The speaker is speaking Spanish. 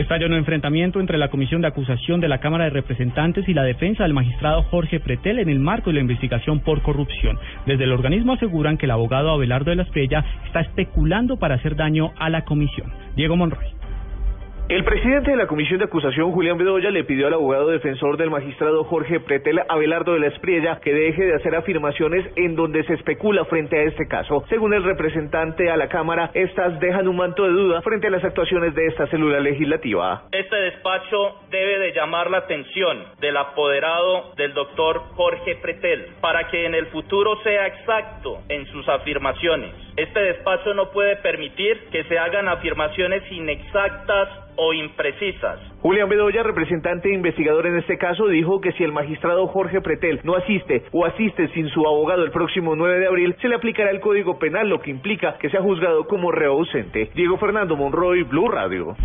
Estalló un enfrentamiento entre la Comisión de Acusación de la Cámara de Representantes y la defensa del magistrado Jorge Pretel en el marco de la investigación por corrupción. Desde el organismo aseguran que el abogado Abelardo de la Estrella está especulando para hacer daño a la comisión. Diego Monroy. El presidente de la Comisión de Acusación, Julián Bedoya, le pidió al abogado defensor del magistrado Jorge Pretel, Abelardo de la Espriella, que deje de hacer afirmaciones en donde se especula frente a este caso. Según el representante a la Cámara, estas dejan un manto de duda frente a las actuaciones de esta célula legislativa. Este despacho debe de llamar la atención del apoderado del doctor Jorge Pretel para que en el futuro sea exacto en sus afirmaciones. Este despacho no puede permitir que se hagan afirmaciones inexactas o imprecisas. Julián Bedoya, representante e investigador en este caso, dijo que si el magistrado Jorge Pretel no asiste o asiste sin su abogado el próximo 9 de abril, se le aplicará el Código Penal, lo que implica que sea juzgado como reo ausente. Diego Fernando Monroy, Blue Radio.